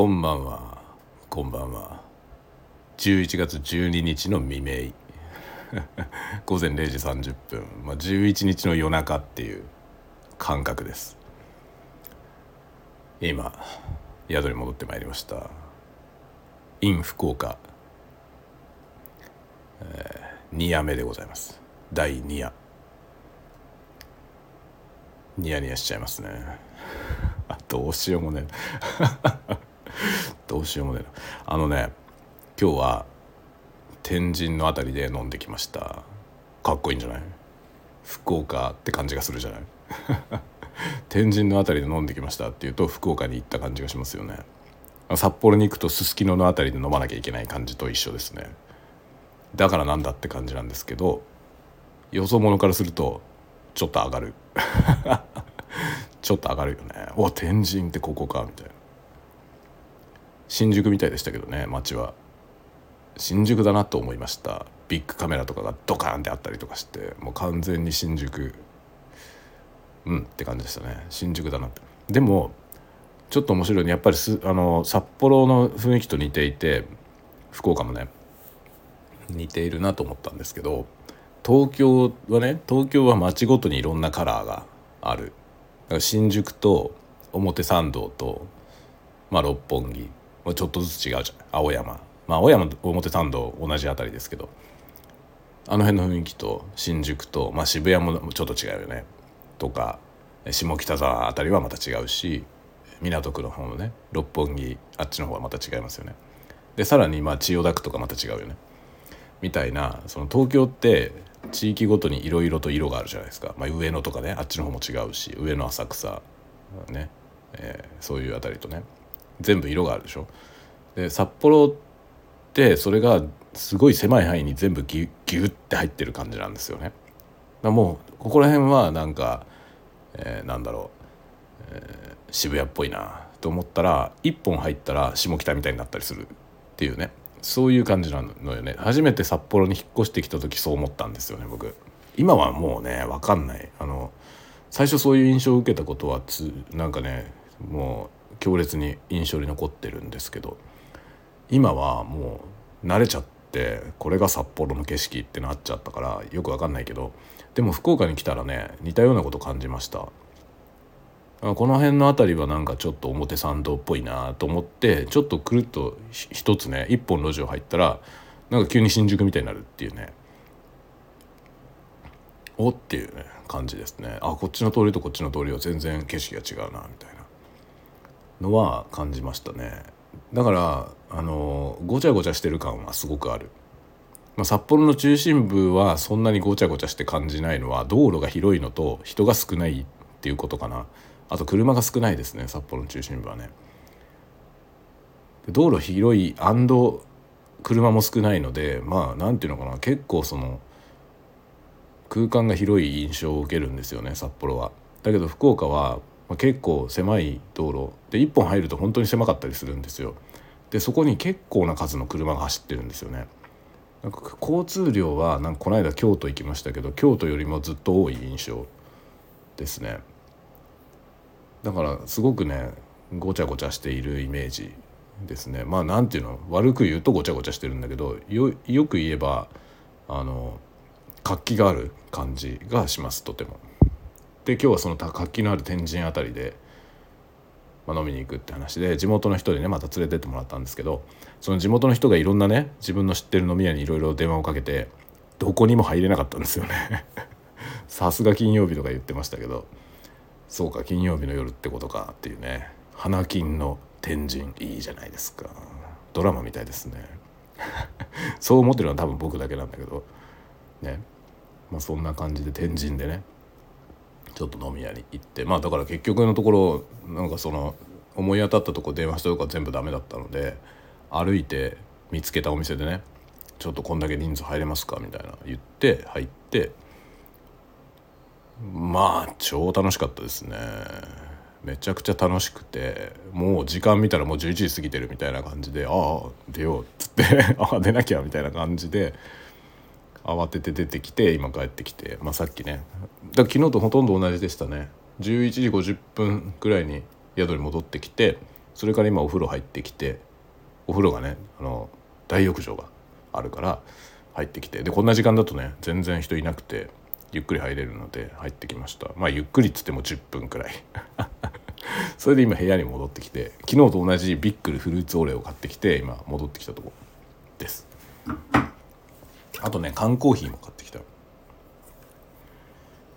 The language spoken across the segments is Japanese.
こんばんは。こんばんは。11月12日の未明。午前0時30分、まあ、11日の夜中っていう感覚です。今宿に戻ってまいりました。in 福岡、えー、2夜目でございます。第2夜。ニヤニヤしちゃいますね。どうしようもね どうしようもねあのね今日は天神の辺りで飲んできました。かっこいいんじゃない？福岡って感じがするじゃない？天神の辺りで飲んできましたっていうと福岡に行った感じがしますよね。札幌に行くとすすきのの辺りで飲まなきゃいけない感じと一緒ですね。だからなんだって感じなんですけどよそ者からするとちょっと上がる。ちょっと上がるよね。お天神ってここかみたいな。新宿みたいでしたけどね街は。新宿だなと思いました。ビッグカメラとかがドカーンってあったりとかしてもう完全に新宿。うんって感じでしたね。新宿だなって。でもちょっと面白いよねやっぱりすあの札幌の雰囲気と似ていて福岡もね似ているなと思ったんですけど東京はね東京は街ごとにいろんなカラーがある。だから新宿と表参道と、まあ、六本木。ちょっとずつ違うじゃん。青山。まあ青山表参道同じ辺りですけど。あの辺の雰囲気と新宿と、まあ、渋谷もちょっと違うよね。とか下北沢辺りはまた違うし港区の方のね六本木あっちの方はまた違いますよね。でさらにまあ千代田区とかまた違うよね。みたいなその東京って地域ごとにいろいろと色があるじゃないですか、まあ、上野とかねあっちの方も違うし上野浅草ね、えー、そういうあたりとね。全部色があるでしょ？で札幌ってそれがすごい狭い範囲に全部ギュギュって入ってる感じなんですよね。だもうここら辺はなんか、えー、なんだろう、えー、渋谷っぽいなと思ったら一本入ったら下北みたいになったりするっていうね。そういう感じなのよね。初めて札幌に引っ越してきた時そう思ったんですよね僕。今はもうね分かんない。あの最初そういう印象を受けたことはつなんかねもう強烈に印象に残ってるんですけど今はもう慣れちゃってこれが札幌の景色ってなっちゃったからよく分かんないけどでも福岡に来たらね似たようなこと感じました。この辺の辺りはなんかちょっと表参道っぽいなと思ってちょっとくるっと一つね一本路地を入ったらなんか急に新宿みたいになるっていうねおっていうね感じですね。あこっちの通りとこっちの通りは全然景色が違うなみたいな。のは感じましたね。だからあのごちゃごちゃしてる感はすごくある、まあ、札幌の中心部はそんなにごちゃごちゃして感じないのは道路が広いのと人が少ないっていうことかな。あと車が少ないですね札幌の中心部はね。道路広い車も少ないのでまあ何ていうのかな。結構その空間が広い印象を受けるんですよね札幌は。だけど福岡はま結構狭い道路で1本入ると本当に狭かったりするんですよ。でそこに結構な数の車が走ってるんですよね。なんか交通量はなんかこの間京都行きましたけど京都よりもずっと多い印象ですね。だからすごくねごちゃごちゃしているイメージですねまあなんていうの悪く言うとごちゃごちゃしてるんだけどよよく言えばあの活気がある感じがしますとても。で今日はその活気のある天神辺りで、まあ、飲みに行くって話で地元の人でねまた連れてってもらったんですけどその地元の人がいろんなね自分の知ってる飲み屋にいろいろ電話をかけてどこにも入れなかったんですよね。さすが金曜日とか言ってましたけどそうか金曜日の夜ってことかっていうね花金の天神いいじゃないですか。ドラマみたいですね。そう思ってるのは多分僕だけなんだけどね。まあそんな感じで天神でねちょっと飲み屋に行ってまあだから結局のところなんかその思い当たったとこ電話したとか全部ダメだったので歩いて見つけたお店でねちょっとこんだけ人数入れますかみたいな言って入ってまあ超楽しかったですね。めちゃくちゃ楽しくてもう時間見たらもう11時過ぎてるみたいな感じで「ああ出よう」っつって「ああ出なきゃ」みたいな感じで慌てて出てきて今帰ってきて、まあ、さっきね。だ昨日とほとんど同じでしたね。11時50分ぐらいに宿に戻ってきてそれから今お風呂入ってきてお風呂がねあの大浴場があるから入ってきてでこんな時間だとね全然人いなくてゆっくり入れるので入ってきました。まあゆっくりっつっても10分くらい。それで今部屋に戻ってきて昨日と同じビックルフルーツオレを買ってきて今戻ってきたとこです。あとね缶コーヒーも買ってきた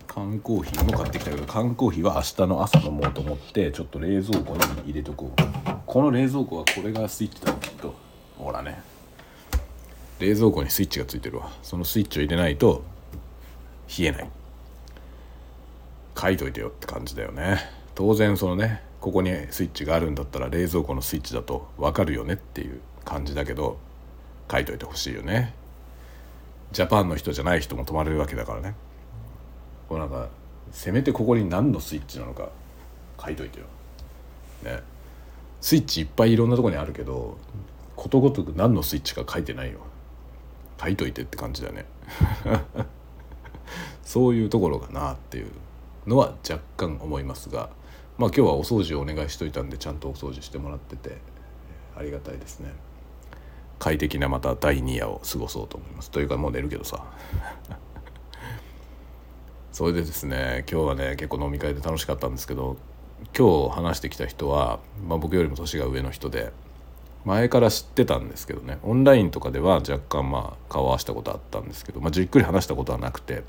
缶コーヒーも買ってきたけど缶コーヒーは明日の朝飲もうと思ってちょっと冷蔵庫に入れとこう。この冷蔵庫はこれがスイッチだきっと。ほらね。冷蔵庫にスイッチがついてるわ。そのスイッチを入れないと冷えない。書いといてよって感じだよね。当然そのねここにスイッチがあるんだったら冷蔵庫のスイッチだと分かるよねっていう感じだけど書いといてほしいよね。ジャパンの人じゃない人も泊まれるわけだからね。こうなんかせめてここに何のスイッチなのか書いといてよ。ね。スイッチいっぱいいろんなとこにあるけどことごとく何のスイッチか書いてないよ。書いといてって感じだね。そういうところかなっていうのは若干思いますがまあ今日はお掃除をお願いしといたんでちゃんとお掃除してもらっててありがたいですね。快適なまた第2夜を過ごそうと思います。というかもう寝るけどさ。それでですね今日はね結構飲み会で楽しかったんですけど今日話してきた人は、まあ、僕よりも年が上の人で前から知ってたんですけどね。オンラインとかでは若干まあ顔合わせたことあったんですけど、まあ、じっくり話したことはなくて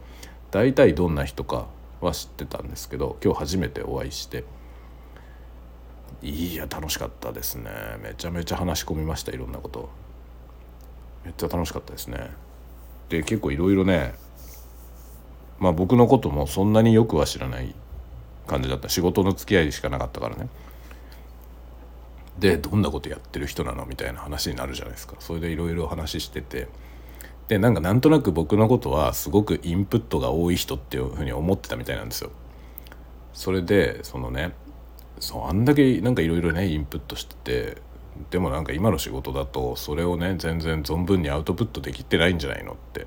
大体どんな人かは知ってたんですけど今日初めてお会いしていや楽しかったですね。めちゃめちゃ話し込みましたいろんなこと。めっちゃ楽しかったですね。で結構いろいろねまあ僕のこともそんなによくは知らない感じだった。仕事の付き合いしかなかったからね。でどんなことやってる人なのみたいな話になるじゃないですか。それでいろいろ話してて。でなんかなんとなく僕のことはすごくインプットが多い人っていうふうに思ってたみたいなんですよ。それでそのねそうあんだけなんかいろいろねインプットしててでもなんか今の仕事だとそれをね全然存分にアウトプットできてないんじゃないのって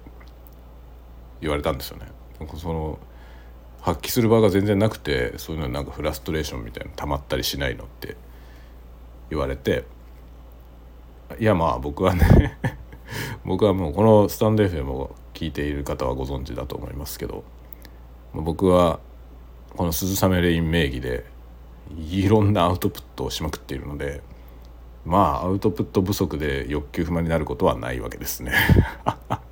言われたんですよね。なんかその発揮する場が全然なくてそういうのなんかフラストレーションみたいな溜まったりしないのって言われていやまあ僕はね 僕はもうこのスタンド FM を聞いている方はご存知だと思いますけど僕はこの鈴雨レイン名義でいろんなアウトプットをしまくっているのでまあアウトプット不足で欲求不満になることはないわけですね。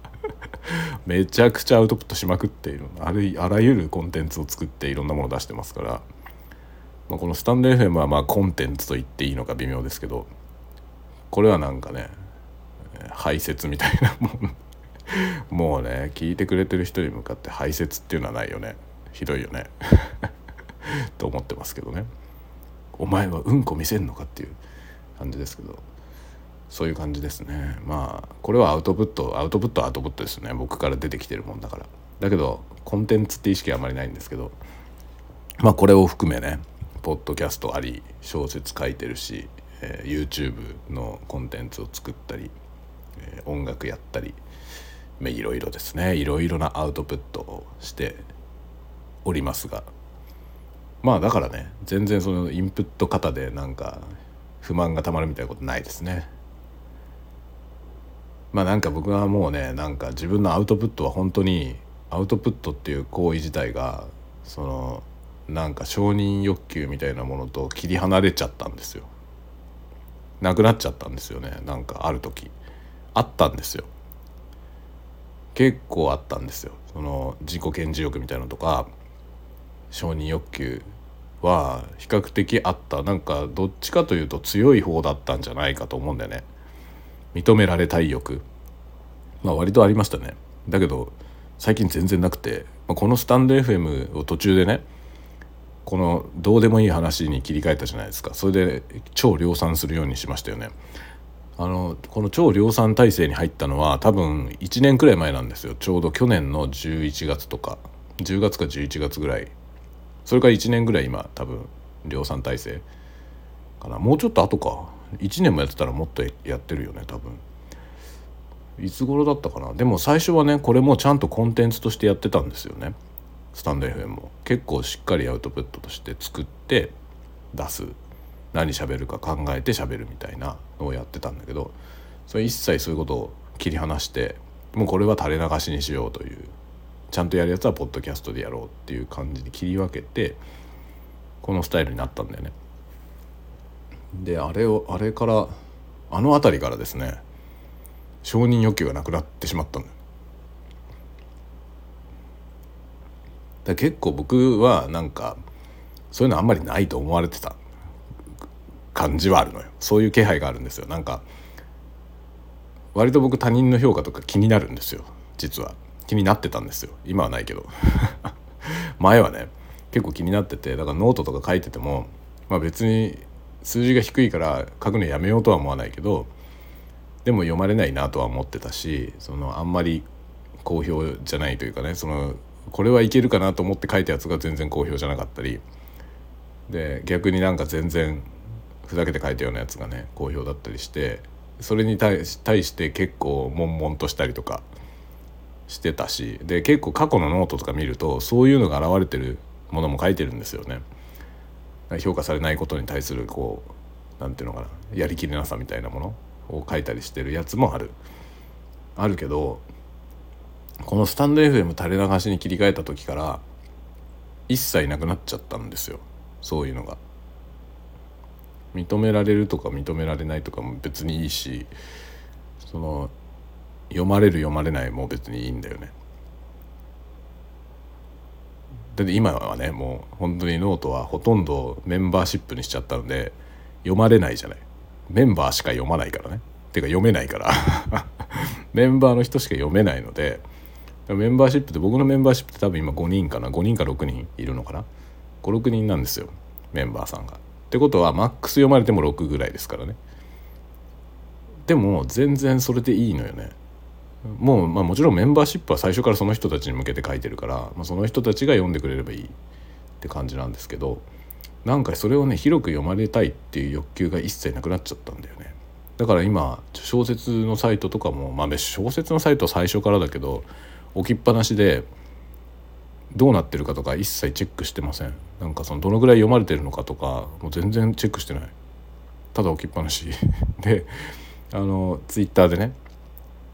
めちゃくちゃアウトプットしまくっている。あるあらゆるコンテンツを作っていろんなものを出してますから、まあ、このスタンド FM はまあコンテンツと言っていいのか微妙ですけどこれはなんかね排泄みたいなもん。もうね聞いてくれてる人に向かって排泄っていうのはないよね。ひどいよね。と思ってますけどね。お前はうんこ見せんのかっていう。感じですけどそういう感じですね。まあこれはアウトプットアウトプットはアウトプットですね。僕から出てきてるもんだから。だけどコンテンツって意識はあまりないんですけどまあこれを含めねポッドキャストあり小説書いてるし、えー、YouTube のコンテンツを作ったりえー、音楽やったりいろいろですね。いろいろなアウトプットをしておりますが。まあだからね全然そのインプット型でなんか不満がたまるみたいなことないですね。まあなんか僕はもうねなんか自分のアウトプットは本当にアウトプットっていう行為自体がそのなんか承認欲求みたいなものと切り離れちゃったんですよ。なくなっちゃったんですよねなんかある時。あったんですよ結構あったんですよその自己顕示欲みたいなのとか承認欲求は比較的あった。なんかどっちかというと強い方だったんじゃないかと思うんだよね。認められたい欲。まあ割とありましたね。だけど最近全然なくて、まあ、このスタンド FM を途中でねこのどうでもいい話に切り替えたじゃないですか。それで超量産するようにしましたよね。あのこの超量産体制に入ったのは多分1年くらい前なんですよ。ちょうど去年の11月とか10月か11月ぐらいそれから1年ぐらい今多分量産体制かな。もうちょっと後か。1年もやってたらもっとやってるよね多分。いつ頃だったかな。でも最初はねこれもちゃんとコンテンツとしてやってたんですよね。スタンド FM も結構しっかりアウトプットとして作って出す。何喋るか考えて喋るみたいなのをやってたんだけどそれ一切そういうことを切り離してもうこれは垂れ流しにしようというちゃんとやるやつはポッドキャストでやろうっていう感じに切り分けてこのスタイルになったんだよね。であれをあれからあの辺りからですね承認欲求がなくなってしまったんだよ。だ結構僕はなんかそういうのあんまりないと思われてた感じはあるのよそういう気配があるんですよなんか割と僕他人の評価とか気になるんですよ実は気になってたんですよ。今はないけど。前はね結構気になっててだからノートとか書いててもまあ別に数字が低いから書くのやめようとは思わないけどでも読まれないなとは思ってたしそのあんまり好評じゃないというかねそのこれはいけるかなと思って書いたやつが全然好評じゃなかったりで逆になんか全然ふざけて書いたようなやつがね好評だったりしてそれに対して結構悶々としたりとかしてたしで結構過去のノートとか見るとそういうのが現れてるものも書いてるんですよね。評価されないことに対するこうなんていうのかなやりきれなさみたいなものを書いたりしてるやつもある。あるけどこのスタンド FM 垂れ流しに切り替えた時から一切なくなっちゃったんですよそういうのが。認められるとか認められないとかも別にいいしその読まれる読まれないもう別にいいんだよね。だって今はねもう本当にノートはほとんどメンバーシップにしちゃったので読まれないじゃないメンバーしか読まないからねてか読めないから メンバーの人しか読めないのでメンバーシップって僕のメンバーシップって多分今5人かな5人か6人いるのかな56人なんですよメンバーさんが。ってことはマックス読まれても6ぐらいですからね。でも全然それでいいのよね。もう、まあ、もちろんメンバーシップは最初からその人たちに向けて書いてるから、まあ、その人たちが読んでくれればいいって感じなんですけどなんかそれをね広く読まれたいっていう欲求が一切なくなっちゃったんだよね。だから今小説のサイトとかもまあ小説のサイトは最初からだけど置きっぱなしでどうなってるかとか一切チェックしてません。なんかそのどのぐらい読まれてるのかとかもう全然チェックしてない。ただ置きっぱなし。であのツイッターでね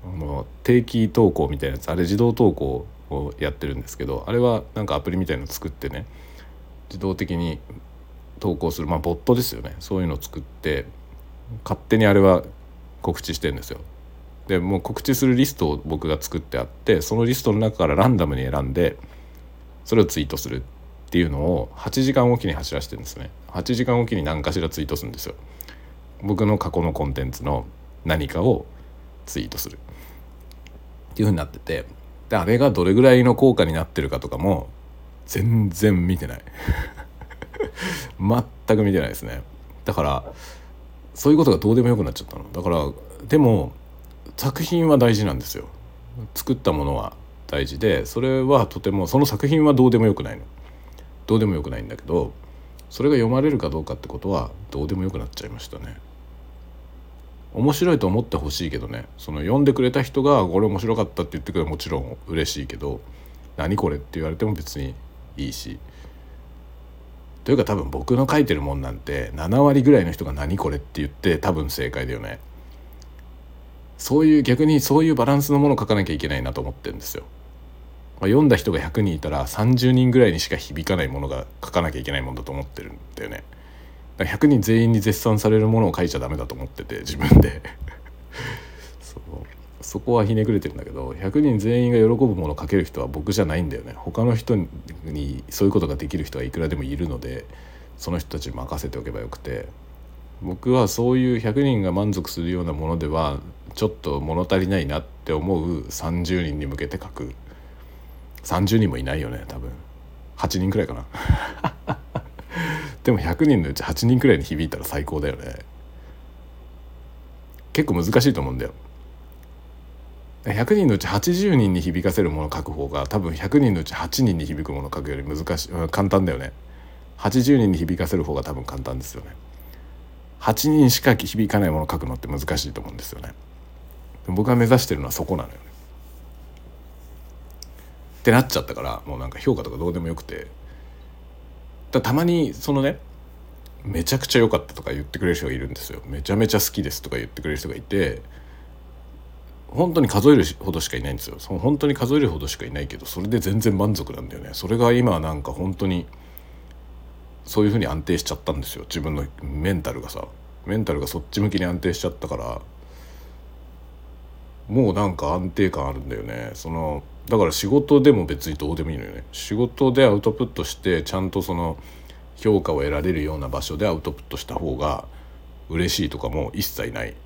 あの定期投稿みたいなやつあれ自動投稿をやってるんですけどあれはなんかアプリみたいの作ってね自動的に投稿するまあボットですよね。そういうのを作って勝手にあれは告知してるんですよ。でもう告知するリストを僕が作ってあってそのリストの中からランダムに選んでそれをツイートするっていうのを8時間おきに走らせてるんですね。8時間おきに何かしらツイートするんですよ。僕の過去のコンテンツの何かをツイートする。っていうふうになっててであれがどれぐらいの効果になってるかとかも全然見てない。全く見てないですね。だからそういうことがどうでもよくなっちゃったの。だからでも作品は大事なんですよ。作ったものは大事でそれはとてもその作品はどうでもよくないの。どうでもよくないんだけどそれが読まれるかどうかってことはどうでもよくなっちゃいましたね。面白いと思ってほしいけどね。その読んでくれた人がこれ面白かったって言ってくればもちろん嬉しいけど何これって言われても別にいいし。というか多分僕の書いてるもんなんて7割ぐらいの人が何これって言って多分正解だよね。そういう逆にそういうバランスのものを書かなきゃいけないなと思ってるんですよ。まあ、読んだ人が100人いたら30人ぐらいにしか響かないものが書かなきゃいけないもんだと思ってるんだよね。100人全員に絶賛されるものを書いちゃダメだと思ってて自分で。そう。そこはひねくれてるんだけど100人全員が喜ぶものを書ける人は僕じゃないんだよね。他の人にそういうことができる人はいくらでもいるのでその人たちに任せておけばよくて。僕はそういう100人が満足するようなものではちょっと物足りないなって思う30人に向けて書く。30人もいないよね多分。8人くらいかな。でも100人のうち8人くらいに響いたら最高だよね。結構難しいと思うんだよ。100人のうち80人に響かせるものを書く方が多分100人のうち8人に響くものを書くより難しい簡単だよね。80人に響かせる方が多分簡単ですよね。8人しか響かないものを書くのって難しいと思うんですよね。僕が目指してるのはそこなのよね。ってなっちゃったからもうなんか評価とかどうでもよくて。だたまにそのねめちゃくちゃ良かったとか言ってくれる人がいるんですよ。めちゃめちゃ好きですとか言ってくれる人がいて本当に数えるほどしかいないんですよ。その本当に数えるほどしかいないけどそれで全然満足なんだよね。それが今なんか本当にそういうふうに安定しちゃったんですよ。自分のメンタルがさ。メンタルがそっち向きに安定しちゃったからもうなんか安定感あるんだよね。そのだから仕事でも別にどうでもいいのよね。仕事でアウトプットしてちゃんとその評価を得られるような場所でアウトプットした方が嬉しいとかも一切ない。だか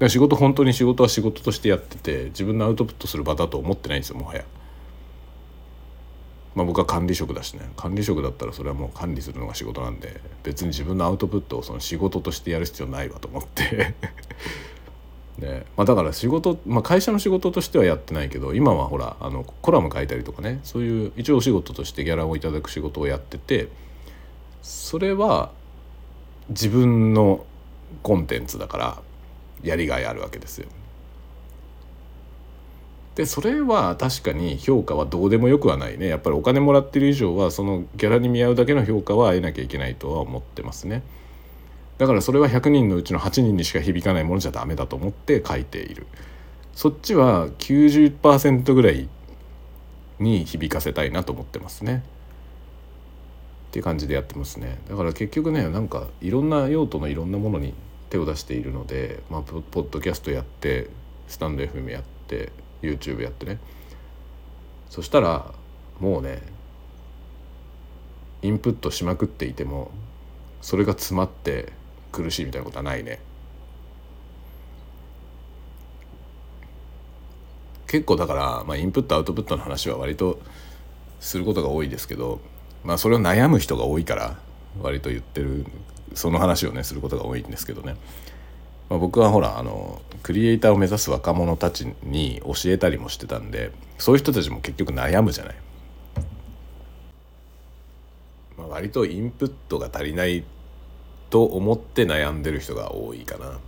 ら仕事本当に仕事は仕事としてやってて自分のアウトプットする場だと思ってないんですよもはや。まあ、僕は管理職だしね。管理職だったらそれはもう管理するのが仕事なんで別に自分のアウトプットをその仕事としてやる必要ないわと思って。で、まあ、だから仕事、まあ、会社の仕事としてはやってないけど今はほらあのコラム書いたりとかね。そういう一応お仕事としてギャラをいただく仕事をやっててそれは自分のコンテンツだからやりがいあるわけですよ。でそれは確かに評価はどうでもよくはないね。やっぱりお金もらってる以上はそのギャラに見合うだけの評価は得なきゃいけないとは思ってますね。だからそれは100人のうちの8人にしか響かないものじゃダメだと思って書いている。そっちは90%ぐらいに響かせたいなと思ってますね。っていう感じでやってますね。だから結局ねなんかいろんな用途のいろんなものに手を出しているので、まあ、ポッドキャストやってスタンド FM やって YouTube やってね。そしたらもうねインプットしまくっていてもそれが詰まって苦しいみたいなことはないね結構だから、まあ、インプットアウトプットの話は割とすることが多いですけどまあそれを悩む人が多いから割と言ってるその話をねすることが多いんですけどねまあ、僕はほらあのクリエイターを目指す若者たちに教えたりもしてたんでそういう人たちも結局悩むじゃない。まあ、割とインプットが足りないと思って悩んでる人が多いかな。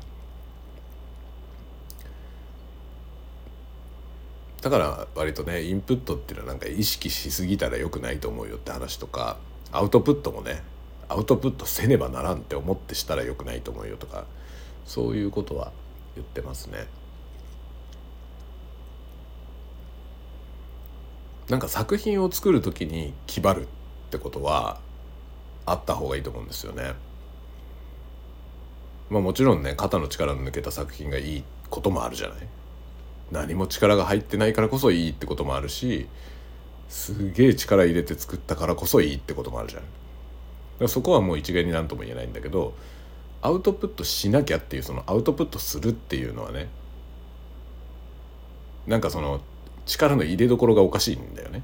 だから割とねインプットっていうのはなんか意識しすぎたらよくないと思うよって話とかアウトプットもねアウトプットせねばならんって思ってしたらよくないと思うよとかそういうことは言ってますね。なんか作品を作る時に気張るってことはあった方がいいと思うんですよね。まあもちろんね肩の力抜けた作品がいいこともあるじゃない？何も力が入ってないからこそいいってこともあるしすげえ力入れて作ったからこそいいってこともあるじゃん。そこはもう一概に何とも言えないんだけどアウトプットしなきゃっていうそのアウトプットするっていうのはねなんかその力の入れどころがおかしいんだよね。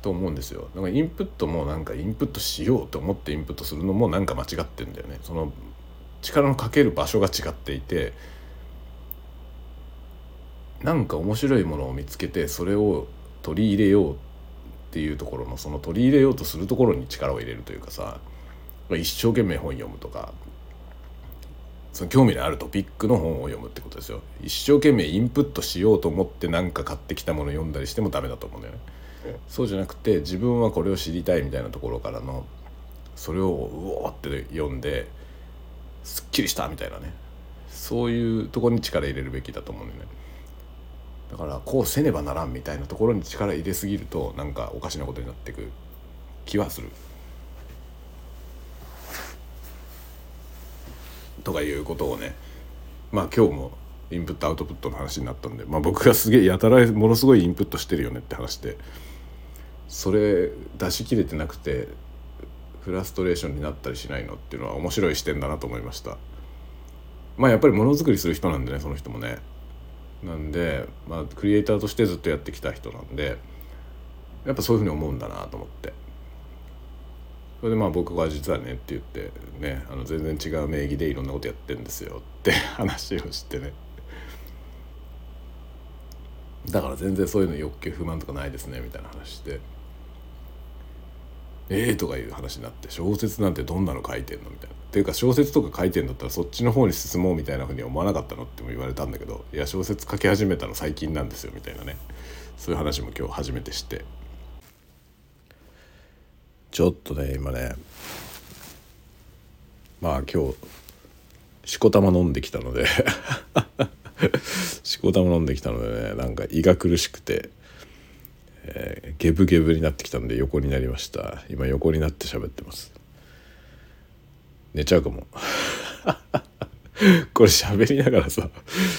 と思うんですよ。だからインプットもなんかインプットしようと思ってインプットするのもなんか間違ってんだよね。その力のかける場所が違っていてなんか面白いものを見つけてそれを取り入れようっていうところのその取り入れようとするところに力を入れるというかさ一生懸命本読むとかその興味のあるトピックの本を読むってことですよ。一生懸命インプットしようと思って何か買ってきたもの読んだりしてもダメだと思うんだよね、そうじゃなくて自分はこれを知りたいみたいなところからのそれをうおーって読んですっきりしたみたいなね。そういうところに力入れるべきだと思うんだよね。だからこうせねばならんみたいなところに力入れすぎるとなんかおかしなことになってく気はする。とかいうことをね。まあ今日もインプットアウトプットの話になったんで、まあ、僕がすげえやたらものすごいインプットしてるよねって話で。それ出し切れてなくてフラストレーションになったりしないのっていうのは面白い視点だなと思いました。まあやっぱりものづくりする人なんでねその人もね。なんで、まあ、クリエイターとしてずっとやってきた人なんでやっぱそういうふうに思うんだなと思って。それでまあ僕は実はねって言ってねあの全然違う名義でいろんなことやってんですよって話をしてね。だから全然そういうの欲求不満とかないですねみたいな話して。ええー、とかいう話になって小説なんてどんなの書いてんのみたいな。っていうか小説とか書いてんだったらそっちの方に進もうみたいなふうに思わなかったのっても言われたんだけどいや小説書き始めたの最近なんですよみたいなね。そういう話も今日初めてして。ちょっとね今ねまあ今日しこたま飲んできたので しこたま飲んできたのでねなんか胃が苦しくて、えー、ゲブゲブになってきたんで横になりました。今横になって喋ってます。寝ちゃうかも。これ喋りながらさ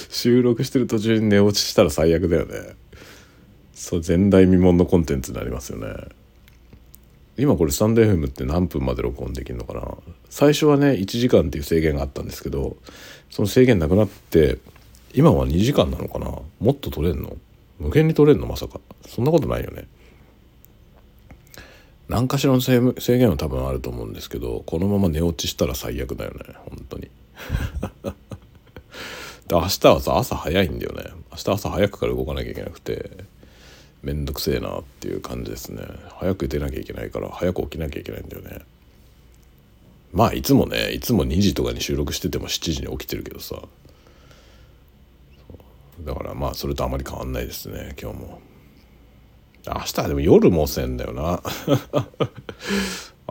収録してる途中に寝落ちしたら最悪だよね。そう前代未聞のコンテンツになりますよね。今これスタンド FM って何分まで録音できるのかな。最初はね1時間っていう制限があったんですけどその制限なくなって今は2時間なのかな。もっと取れんの？無限に取れんの？まさか。そんなことないよね。何かしらの制限は多分あると思うんですけどこのまま寝落ちしたら最悪だよね。本当に。で明日はさ朝早いんだよね。明日朝早くから動かなきゃいけなくてめんどくせえなっていう感じですね。早く出なきゃいけないから早く起きなきゃいけないんだよね。まあいつもねいつも2時とかに収録してても7時に起きてるけどさ。だからまあそれとあまり変わんないですね今日も。明日はでも夜もせんだよな。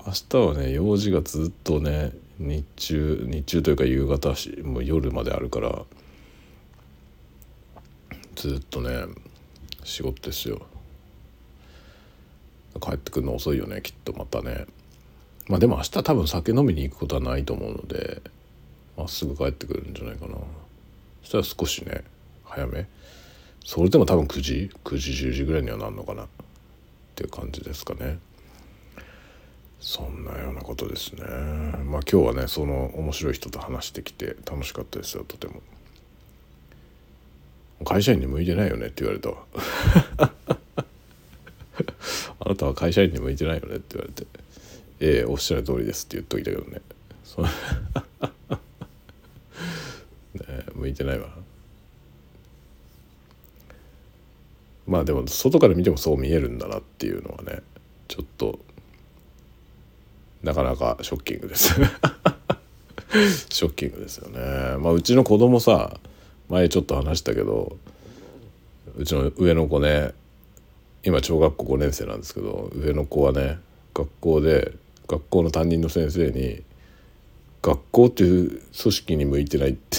明日はね用事がずっとね日中日中というか夕方もう夜まであるからずっとね仕事ですよ。帰ってくるの遅いよねきっとまたね。まあでも明日多分酒飲みに行くことはないと思うのでまっすぐ帰ってくるんじゃないかな。そしたら少しね早め？それでも多分9時？9時10時ぐらいにはなんのかな？っていう感じですかね。そんなようなことですね。まあ今日はねその面白い人と話してきて楽しかったですよとても。会社員に向いてないよね？って言われたわ。あなたは会社員に向いてないよね？って言われて。ええおっしゃる通りです。って言っといたけどね。ね向いてないわ。まあでも外から見てもそう見えるんだなっていうのはねちょっとなかなかショッキングです ショッキングですよねまあうちの子供さ前ちょっと話したけどうちの上の子ね今小学校5年生なんですけど上の子はね学校で学校の担任の先生に「学校っていう組織に向いてない」って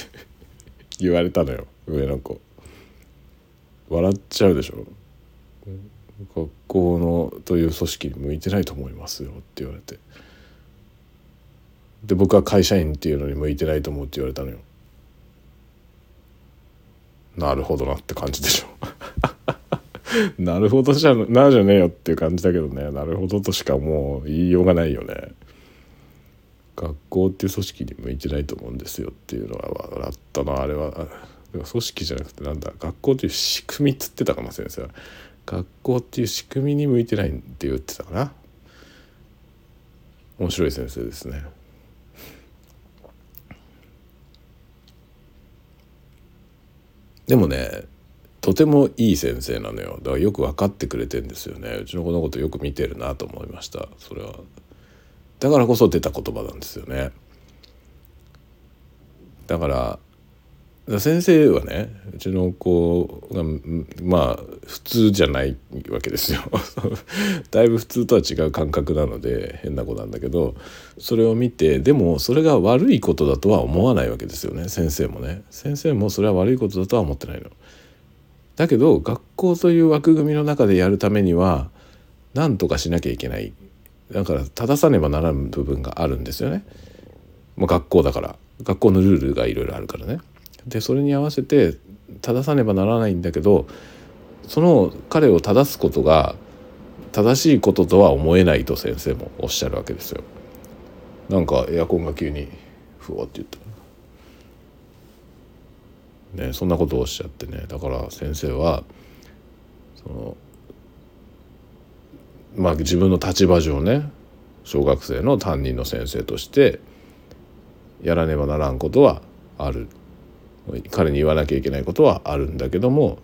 言われたのよ上の子。笑っちゃうでしょ。学校のという組織に向いてないと思いますよって言われて。で僕は会社員っていうのに向いてないと思うって言われたのよ。なるほどなって感じでしょ。なるほどじゃなじゃねえよっていう感じだけどね。なるほどとしかもう言いようがないよね。学校っていう組織に向いてないと思うんですよっていうのは笑ったな。あれは組織じゃなくてなんだ学校っていう仕組みっつってたかな先生は学校っていう仕組みに向いてないって言ってたかな。面白い先生ですね。でもねとてもいい先生なのよ。だからよく分かってくれてんですよね。うちの子のことよく見てるなと思いました。それは。だからこそ出た言葉なんですよね。だから先生はねうちの子がまあ普通じゃないわけですよ だいぶ普通とは違う感覚なので変な子なんだけどそれを見てでもそれが悪いことだとは思わないわけですよね先生もね先生もそれは悪いことだとは思ってないの。だけど学校という枠組みの中でやるためには何とかしなきゃいけないだから正さねばならん部分があるんですよね。まあ、学校だから学校のルールがいろいろあるからね。でそれに合わせて正さねばならないんだけどその彼を正すことが正しいこととは思えないと先生もおっしゃるわけですよ。なんかエアコンが急にふわって言った。ね、そんなことをおっしゃってねだから先生はそのまあ自分の立場上ね小学生の担任の先生としてやらねばならんことはある彼に言わなきゃいけないことはあるんだけども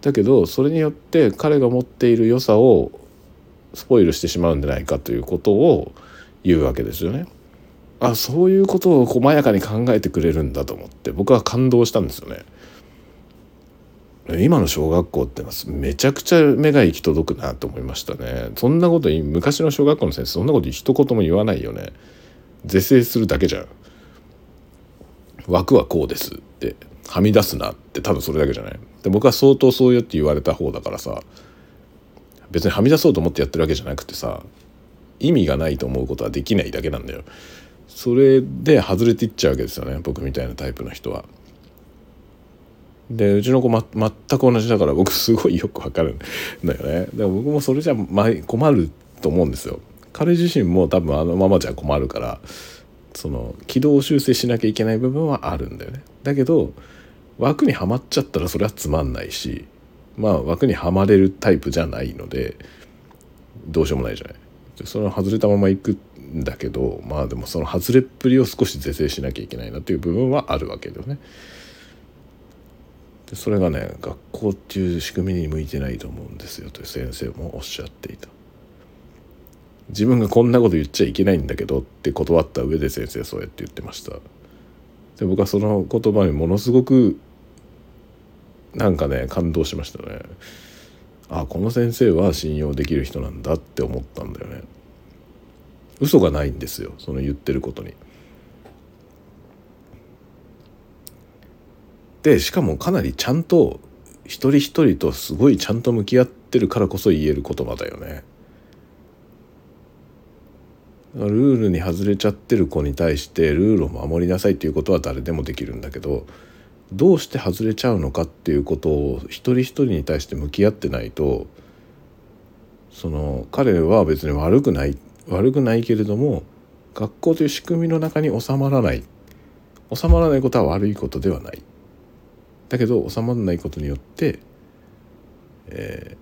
だけどそれによって彼が持っている良さをスポイルしてしまうんじゃないかということを言うわけですよね。あそういうことを細やかに考えてくれるんだと思って僕は感動したんですよね。今の小学校ってめちゃくちゃ目が行き届くなと思いましたね。そんなこと昔の小学校の先生そんなこと一言も言わないよね。是正するだけじゃん枠はこうですってはみ出すなって多分それだけじゃないで僕は相当そうよって言われた方だからさ別にはみ出そうと思ってやってるわけじゃなくてさ意味がないと思うことはできないだけなんだよそれで外れていっちゃうわけですよね僕みたいなタイプの人は。でうちの子、ま、全く同じだから僕すごいよくわかるんだよね。でも僕もそれじゃ、困ると思うんですよ。彼自身も多分あのままじゃ困るからその軌道修正しなきゃいけない部分はあるんだよね。だけど枠にはまっちゃったらそれはつまんないしまあ枠にはまれるタイプじゃないのでどうしようもないじゃない。その外れたまま行くんだけどまあでもその外れっぷりを少し是正しなきゃいけないなという部分はあるわけだよね。それがね学校っていう仕組みに向いてないと思うんですよという先生もおっしゃっていた。自分がこんなこと言っちゃいけないんだけどって断った上で先生そうやって言ってました。で僕はその言葉にものすごくなんかね感動しましたね。あこの先生は信用できる人なんだって思ったんだよね。嘘がないんですよその言ってることに。でしかもかなりちゃんと一人一人とすごいちゃんと向き合ってるからこそ言える言葉だよね。ルールに外れちゃってる子に対してルールを守りなさいっていうことは誰でもできるんだけどどうして外れちゃうのかっていうことを一人一人に対して向き合ってないとその彼は別に悪くない悪くないけれども学校という仕組みの中に収まらない。収まらないことは悪いことではない。だけど収まらないことによって、え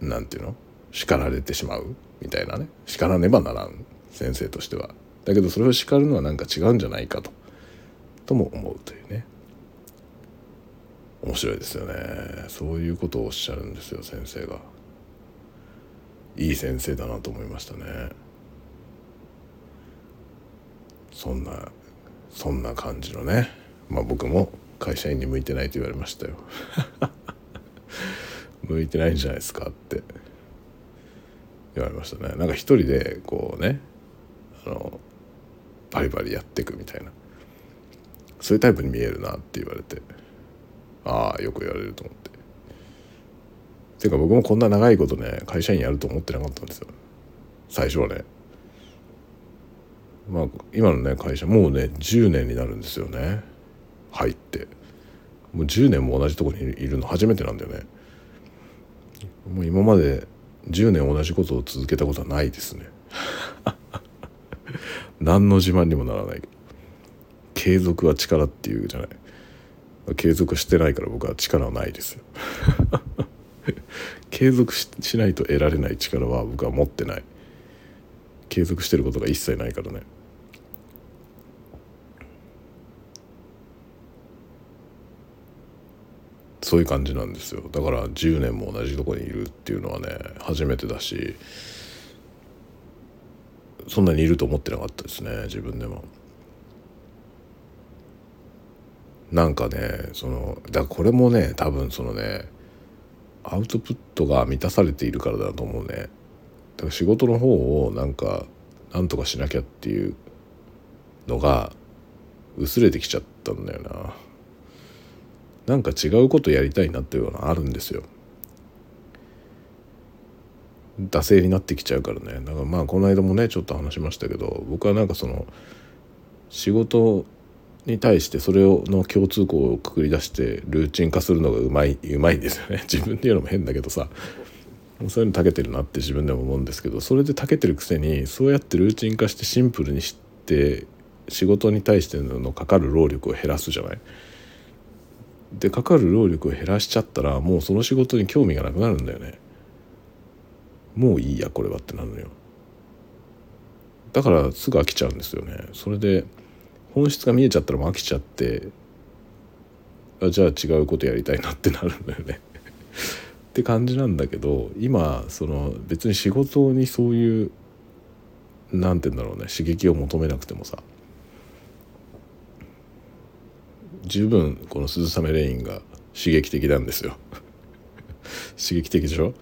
ー、なんていうの？叱られてしまうみたいなね。叱らねばならん先生としては。だけどそれを叱るのは何か違うんじゃないかと。とも思うというね。面白いですよね。そういうことをおっしゃるんですよ先生が。いい先生だなと思いましたね。そんなそんな感じのね。まあ僕も会社員に向いてないと言われましたよ。向いてないんじゃないですかって。言われましたね。なんか一人でこうねあのバリバリやっていくみたいな。そういうタイプに見えるなって言われて。ああよく言われると思って。ていうか僕もこんな長いことね会社員やると思ってなかったんですよ。最初はね。まあ今のね会社もうね10年になるんですよね。入って。もう10年も同じとこにいるの初めてなんだよね。もう今まで10年同じことを続けたことはないですね。何の自慢にもならない。継続は力っていうじゃない。継続してないから僕は力はないです。よ 継続しないと得られない力は僕は持ってない。継続してることが一切ないからね。そういう感じなんですよ。だから10年も同じとこにいるっていうのはね初めてだしそんなにいると思ってなかったですね自分でも。なんかねそのだからこれもね多分そのねアウトプットが満たされているからだと思うね。だから仕事の方をなんかなんとかしなきゃっていうのが薄れてきちゃったんだよな。なんか違うことやりたいなっていうのがあるんですよ。惰性になってきちゃうからね。だからまあこの間もねちょっと話しましたけど僕はなんかその仕事に対してそれをの共通項をくくり出してルーチン化するのがうまいうまいんですよね。自分で言うのも変だけどさそういうの長けてるなって自分でも思うんですけどそれで長けてるくせにそうやってルーチン化してシンプルにして仕事に対してのかかる労力を減らすじゃない？でかかる労力を減らしちゃったらもうその仕事に興味がなくなるんだよね。もういいやこれはってなるのよ。だからすぐ飽きちゃうんですよね。それで本質が見えちゃったらもう飽きちゃってあじゃあ違うことやりたいなってなるんだよね。って感じなんだけど今その別に仕事にそういう何て言うんだろうね刺激を求めなくてもさ十分この鈴雨レインが刺激的なんですよ。刺激的でしょ？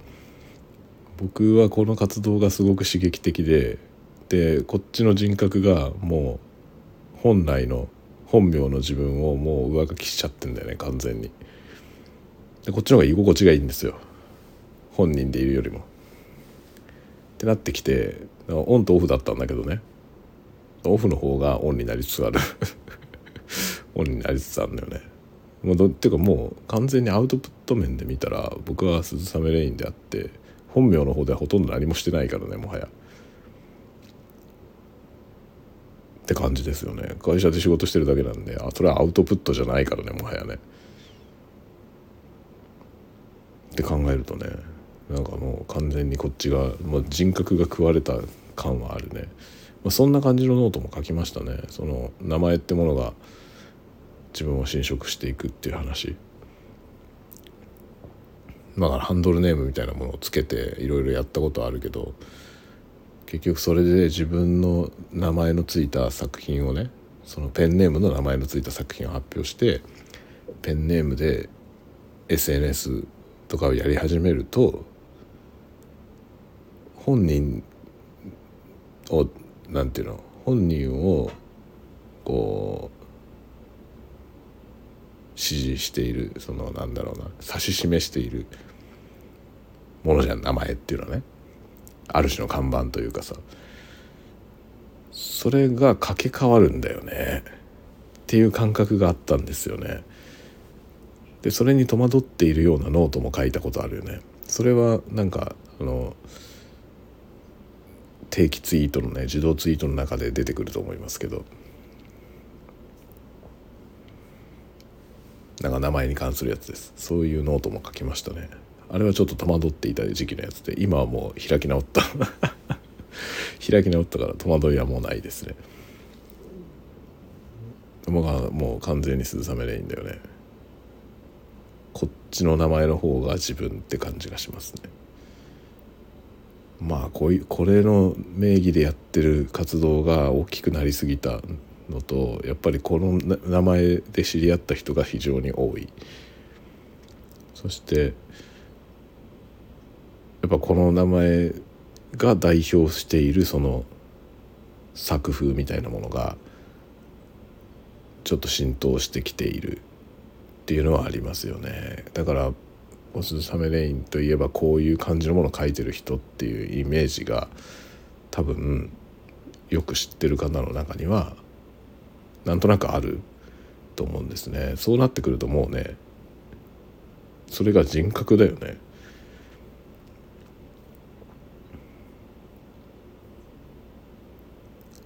僕はこの活動がすごく刺激的ででこっちの人格がもう本来の本名の自分をもう上書きしちゃってんだよね完全に。でこっちの方が居心地がいいんですよ。本人でいるよりも。ってなってきてオンとオフだったんだけどね。オフの方がオンになりつつある。オンになりつつあるんだよね。もうどっていうかもう完全にアウトプット面で見たら僕は鈴雨レインであって本名の方ではほとんど何もしてないからねもはや。って感じですよね。会社で仕事してるだけなんであそれはアウトプットじゃないからねもはやね。って考えるとねなんかもう完全にこっちがもう人格が食われた感はあるね、まあ、そんな感じのノートも書きましたね。その名前ってものが自分を侵食していくっていう話。だからハンドルネームみたいなものをつけていろいろやったことあるけど結局それで自分の名前のついた作品をねそのペンネームの名前のついた作品を発表してペンネームで SNS とかをやり始めると本人をなんていうの本人をこうう支持しているそのなんだろうな指し示しているものじゃん名前っていうのはねある種の看板というかさそれが掛け替わるんだよねっていう感覚があったんですよね。でそれに戸惑っているようなノートも書いたことあるよね。それはなんかあの定期ツイートのね自動ツイートの中で出てくると思いますけどなんか名前に関するやつです。そういうノートも書きましたね。あれはちょっと戸惑っていた時期のやつで今はもう開き直った。開き直ったから戸惑いはもうないですね。僕はもう完全に鈴雨でいいんだよね。こっちの名前の方が自分って感じがしますね。まあこういうこれの名義でやってる活動が大きくなりすぎたのとやっぱりこの名前で知り合った人が非常に多い。そしてやっぱこの名前が代表しているその作風みたいなものがちょっと浸透してきているっていうのはありますよね。だからおすすめレインといえばこういう感じのものを書いてる人っていうイメージが多分よく知ってる方の中にはなんとなくあると思うんですね。そうなってくるともうねそれが人格だよね。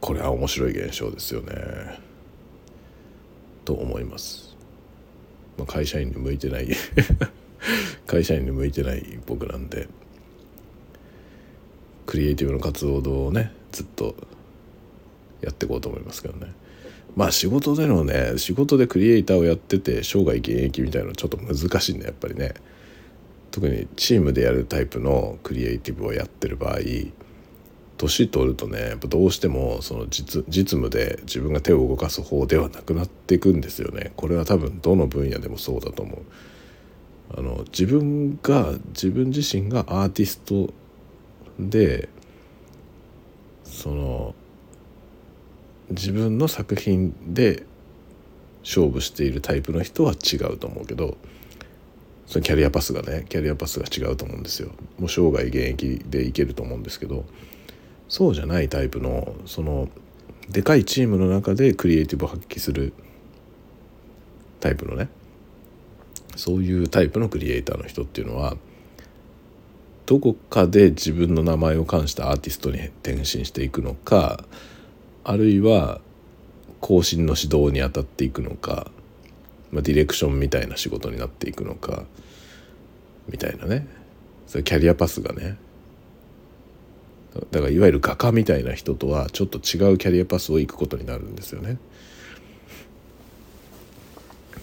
これは面白い現象ですよね。と思います、まあ、会社員に向いてない。会社員に向いてない僕なんでクリエイティブの活動をねずっとやっていこうと思いますけどね。まあ仕事でのね仕事でクリエイターをやってて生涯現役みたいなのちょっと難しいんだやっぱりね。特にチームでやるタイプのクリエイティブをやってる場合年取るとねやっぱどうしてもその実実務で自分が手を動かす方ではなくなっていくんですよね。これは多分どの分野でもそうだと思う。あの自分が自分自身がアーティストでその自分の作品で勝負しているタイプの人は違うと思うけどそのキャリアパスがねキャリアパスが違うと思うんですよ。もう生涯現役でいけると思うんですけどそうじゃないタイプのそのでかいチームの中でクリエイティブを発揮するタイプのねそういうタイプのクリエイターの人っていうのはどこかで自分の名前を冠したアーティストに転身していくのかあるいは更新の指導に当たっていくのか、まあ、ディレクションみたいな仕事になっていくのかみたいなねそれキャリアパスがねだからいわゆる画家みたいな人とはちょっと違うキャリアパスを行くことになるんですよね。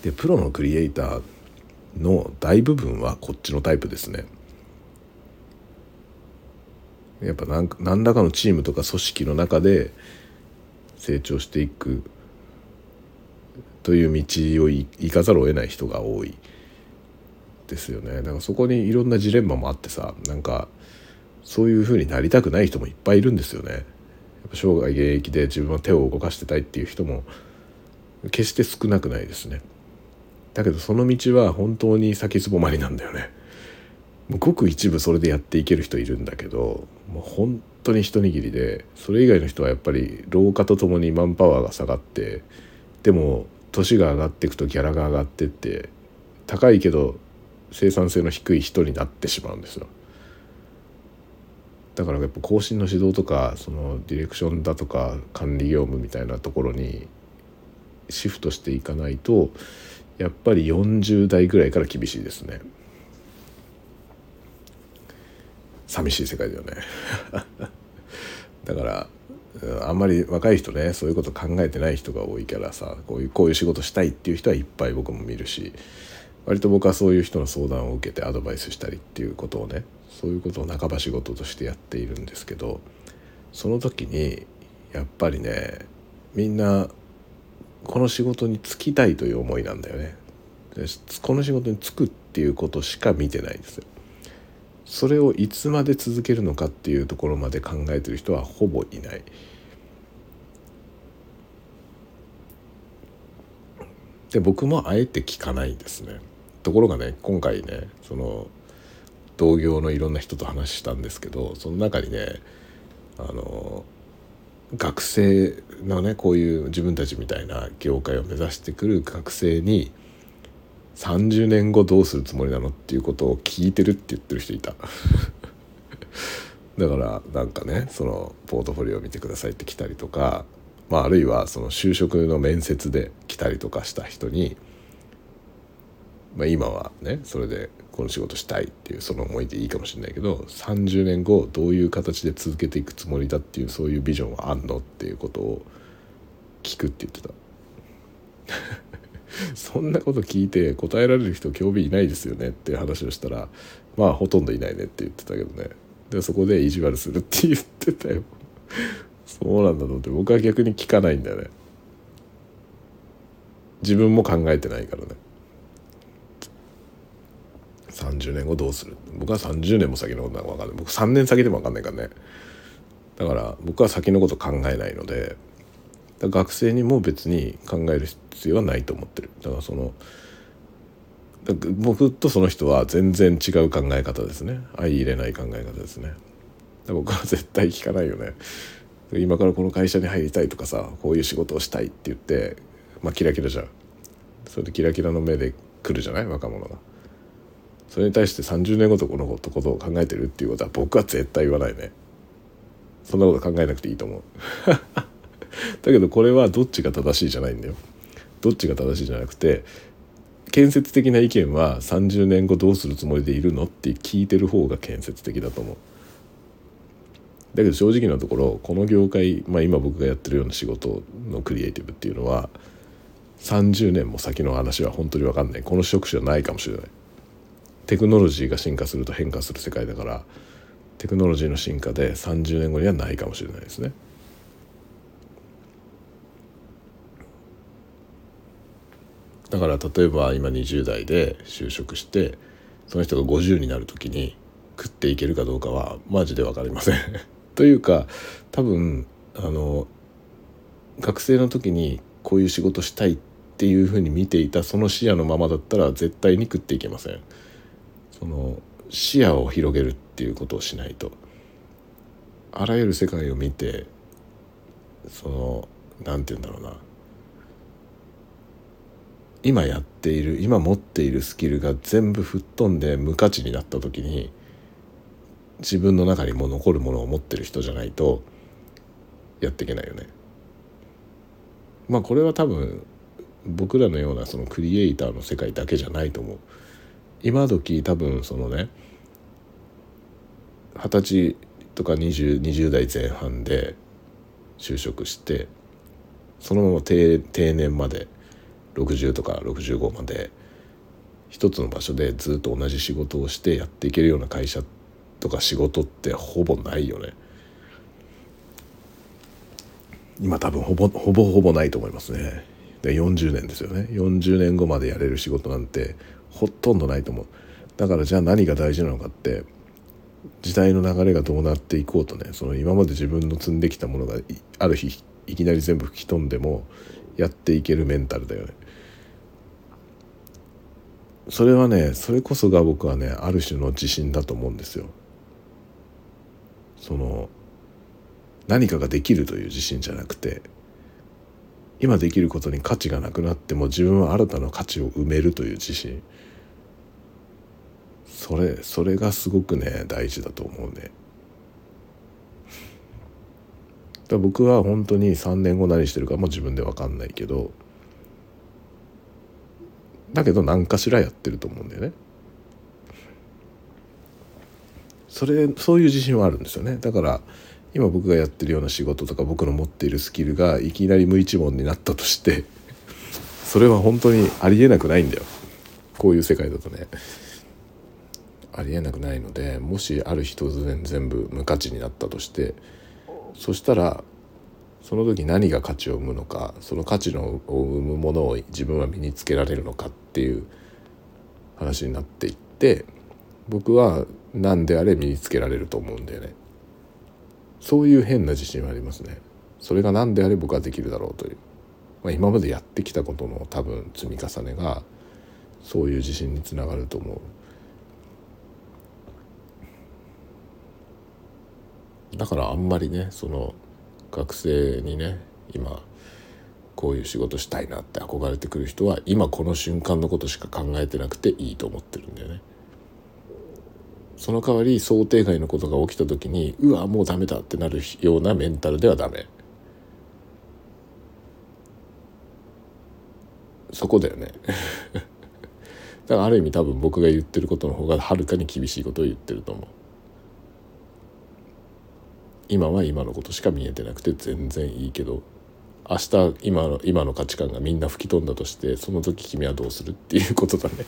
でプロのクリエイターの大部分はこっちのタイプですね。やっぱ何何らかのチームとか組織の中で成長していくという道を行かざるを得ない人が多いですよね。だからそこにいろんなジレンマもあってさなんかそういうふうになりたくない人もいっぱいいるんですよね。やっぱ生涯現役で自分は手を動かしてたいっていう人も決して少なくないですね。だけどその道は本当に先すぼまりなんだよね。ごく一部それでやっていける人いるんだけどもう本当に一握りでそれ以外の人はやっぱり老化とともにマンパワーが下がってでも年が上がっていくとギャラが上がってって高いけど生産性の低い人になってしまうんですよ。だからやっぱ更新の指導とかそのディレクションだとか管理業務みたいなところにシフトしていかないとやっぱり40代ぐらいから厳しいですね。寂しい世界だよねだからあんまり若い人ねそういうこと考えてない人が多いからさこういうこういう仕事したいっていう人はいっぱい僕も見るし割と僕はそういう人の相談を受けてアドバイスしたりっていうことをねそういうことを半ば仕事としてやっているんですけどその時にやっぱりねみんなこの仕事に就きたいという思いなんだよね。でこの仕事に就くっていうことしか見てないんですよ。それをいつまで続けるのかっていうところまで考えてる人はほぼいない。で僕もあえて聞かないですね。ところがね今回ねその同業のいろんな人と話したんですけどその中にねあの学生のねこういう自分たちみたいな業界を目指してくる学生に30年後どうするつもりなのっていうことを聞いてるって言ってる人いた だからなんかねそのポートフォリオを見てくださいって来たりとか、まあ、あるいはその就職の面接で来たりとかした人に、まあ、今はねそれでこの仕事したいっていうその思いでいいかもしれないけど30年後どういう形で続けていくつもりだっていうそういうビジョンはあんのっていうことを聞くって言ってた。そんなこと聞いて答えられる人興味いないですよねっていう話をしたらまあほとんどいないねって言ってたけどね。でそこで意地悪するって言ってたよ。そうなんだと思って僕は逆に聞かないんだよね。自分も考えてないからね。30年後どうする？僕は30年も先のことなんか分かんない。僕3年先でも分かんないからね。だから僕は先のこと考えないので学生にも別に考える必要はないと思ってる。だからその僕とその人は全然違う考え方ですね。相入れない考え方ですね。僕は絶対聞かないよね。今からこの会社に入りたいとかさこういう仕事をしたいって言ってまあキラキラじゃん。それでキラキラの目で来るじゃない？若者が。それに対して30年後とこのことを考えてるっていうことは僕は絶対言わないね。そんなこと考えなくていいと思う。だけどこれはどっちが正しいじゃないんだよ。どっちが正しいじゃなくて建設的な意見は30年後どうするつもりでいるのって聞いてる方が建設的だと思う。だけど正直なところこの業界、まあ、今僕がやってるような仕事のクリエイティブっていうのは30年も先の話は本当に分かんない。この職種はないかもしれない。テクノロジーが進化すると変化する世界だからテクノロジーの進化で30年後にはないかもしれないですね。だから例えば今20代で就職してその人が50になる時に食っていけるかどうかはマジで分かりません。というか多分あの学生の時にこういう仕事したいっていうふうに見ていたその視野のままだったら絶対に食っていけません。その視野を広げるっていうことをしないと。あらゆる世界を見てその何て言うんだろうな。今やっている今持っているスキルが全部吹っ飛んで無価値になった時に自分の中にも残るものを持ってる人じゃないとやっていけないよね。まあこれは多分僕らのようなそのクリエイターの世界だけじゃないと思う。今時多分そのね二十歳とか 20, 20代前半で就職してそのまま定定年まで60とか65まで一つの場所でずっと同じ仕事をしてやっていけるような会社とか仕事ってほぼないよね。今多分ほぼほぼほぼないと思いますね。で40年ですよね40年後までやれる仕事なんてほとんどないと思うだからじゃあ何が大事なのかって時代の流れがどうなっていこうとねその今まで自分の積んできたものがある日いきなり全部吹き飛んでもやっていけるメンタルだよね。それはねそれこそが僕はねある種の自信だと思うんですよ。その何かができるという自信じゃなくて今できることに価値がなくなっても自分は新たな価値を埋めるという自信それそれがすごくね大事だと思うね。だ僕は本当に3年後何してるかも自分で分かんないけどだけど何かしらやってると思うんだよね。それそういう自信はあるんですよね。だから今僕がやってるような仕事とか僕の持っているスキルがいきなり無一文になったとして それは本当にありえなくないんだよ。こういう世界だとね。ありえなくないのでもしある日突然全部無価値になったとしてそしたらその時何が価値を生むのかその価値のを生むものを自分は身につけられるのかっていう話になっていって僕は何であれ身につけられると思うんだよね。そういう変な自信はありますね。それが何であれ僕はできるだろうという、まあ、今までやってきたことの多分積み重ねがそういう自信につながると思う。だからあんまりねその学生にね今こういう仕事したいなって憧れてくる人は今この瞬間のことしか考えてなくていいと思ってるんだよね。その代わり想定外のことが起きた時にうわもうダメだってなるようなメンタルではダメ。そこだよね だからある意味多分僕が言ってることの方がはるかに厳しいことを言ってると思う。今は今のことしか見えてなくて全然いいけど明日今の今の価値観がみんな吹き飛んだとしてその時君はどうするっていうことだね。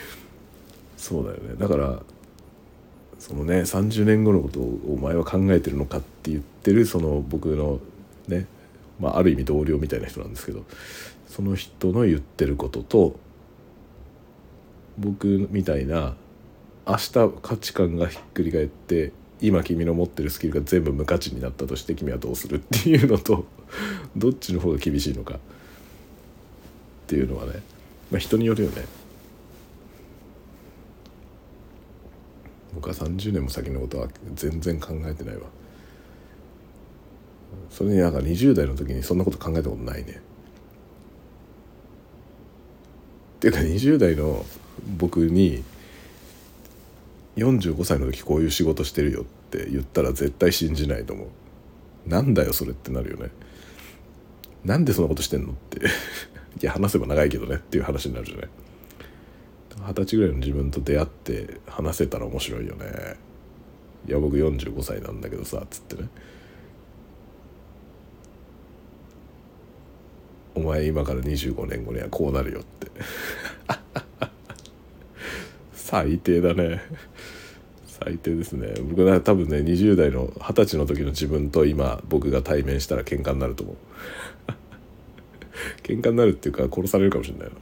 そうだよね。だからそのね30年後のことをお前は考えてるのかって言ってるその僕のね、まあ、ある意味同僚みたいな人なんですけどその人の言ってることと僕みたいな明日価値観がひっくり返って今君の持ってるスキルが全部無価値になったとして君はどうするっていうのとどっちの方が厳しいのかっていうのはね、まあ、人によるよね。僕は30年も先のことは全然考えてないわ。それになんか20代の時にそんなこと考えたことないね。っていうか20代の僕に45歳の時こういう仕事してるよっって言ったら絶対信じないと思う。なんだよそれってなるよね。なんでそんなことしてんのって。いや話せば長いけどねっていう話になるじゃない。二十歳ぐらいの自分と出会って話せたら面白いよね。いや僕45歳なんだけどさつってね。お前今から25年後にはこうなるよって。最低だね。最低ですね。僕は多分ね20代の二十歳の時の自分と今僕が対面したら喧嘩になると思う。喧嘩になるっていうか殺されるかもしれないな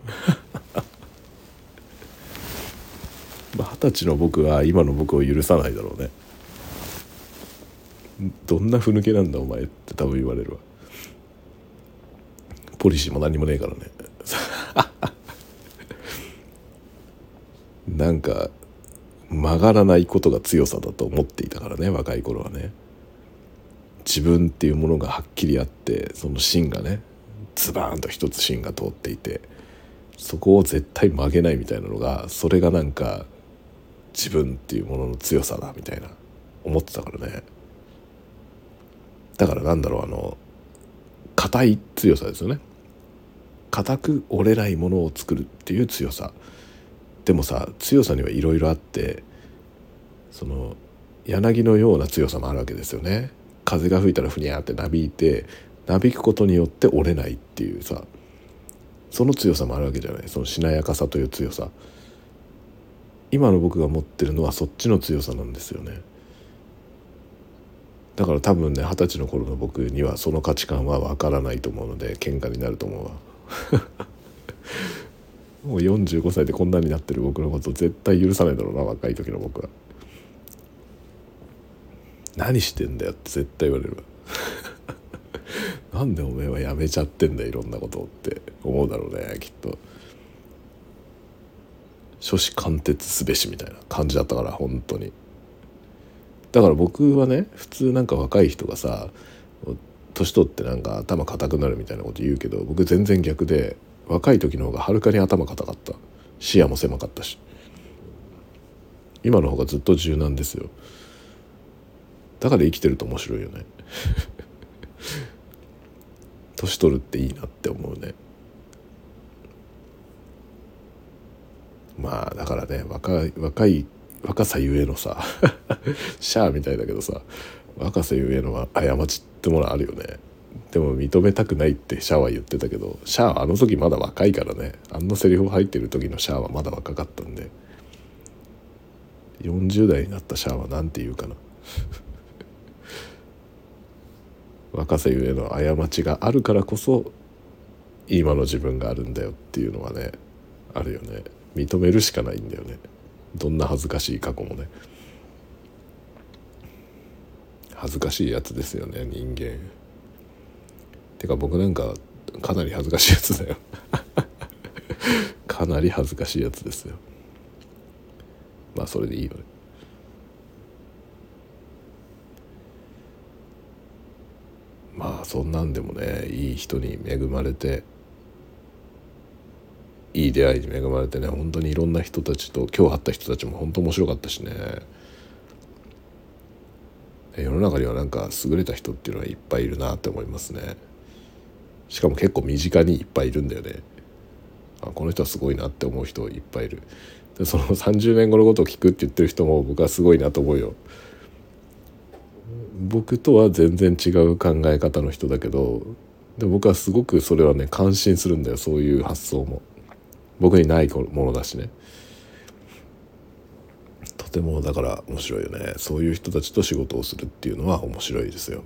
二十歳の僕は今の僕を許さないだろうね。どんなふぬけなんだお前って多分言われるわ。ポリシーも何もねえからね。なんか曲がらないことが強さだと思っていたからね若い頃はね。自分っていうものがはっきりあってその芯がねズバーンと一つ芯が通っていてそこを絶対曲げないみたいなのがそれがなんか自分っていうものの強さだみたいな思ってたからね。だからなんだろうあの硬い強さですよね。硬く折れないものを作るっていう強さ。でもさ強さにはいろいろあってその柳のような強さもあるわけですよね。風が吹いたらふにゃってなびいてなびくことによって折れないっていうさその強さもあるわけじゃない。そのしなやかさという強さ。今の僕が持ってるのはそっちの強さなんですよね。だから多分ね二十歳の頃の僕にはその価値観は分からないと思うので喧嘩になると思うわ。もう45歳でこんなになってる僕のこと絶対許さないだろうな若い時の僕は。何してんだよって絶対言われる。なんでおめえはやめちゃってんだいろんなことって思うだろうねきっと。初子貫徹すべしみたいな感じだったから本当に。だから僕はね普通なんか若い人がさ年取ってなんか頭固くなるみたいなこと言うけど僕全然逆で若い時の方がはるかに頭固かった。視野も狭かったし。今の方がずっと柔軟ですよ。だから生きてると面白いよね。年取るっていいなって思うね。まあだからね若い若い若さゆえのさ シャアみたいだけどさ若さゆえの過ちってものあるよね。でも認めたくないってシャアは言ってたけどシャアあの時まだ若いからね。あんなセリフ入ってる時のシャアはまだ若かったんで。40代になったシャアは何て言うかな。若さゆえの過ちがあるからこそ今の自分があるんだよっていうのはねあるよね。認めるしかないんだよね。どんな恥ずかしい過去もね。恥ずかしいやつですよね人間。てか僕なんかかなり恥ずかしいやつだよ。かなり恥ずかしいやつですよ。まあそれでいいよね。まあそんなんでもねいい人に恵まれていい出会いに恵まれてね本当にいろんな人たちと今日会った人たちも本当面白かったしね。世の中にはなんか優れた人っていうのはいっぱいいるなって思いますね。しかも結構身近にいっぱいいるんだよね。あこの人はすごいなって思う人いっぱいいる。でその30年後のことを聞くって言ってる人も僕はすごいなと思うよ。僕とは全然違う考え方の人だけどで僕はすごくそれはね感心するんだよそういう発想も。僕にないものだしね。とてもだから面白いよね。そういう人たちと仕事をするっていうのは面白いですよ。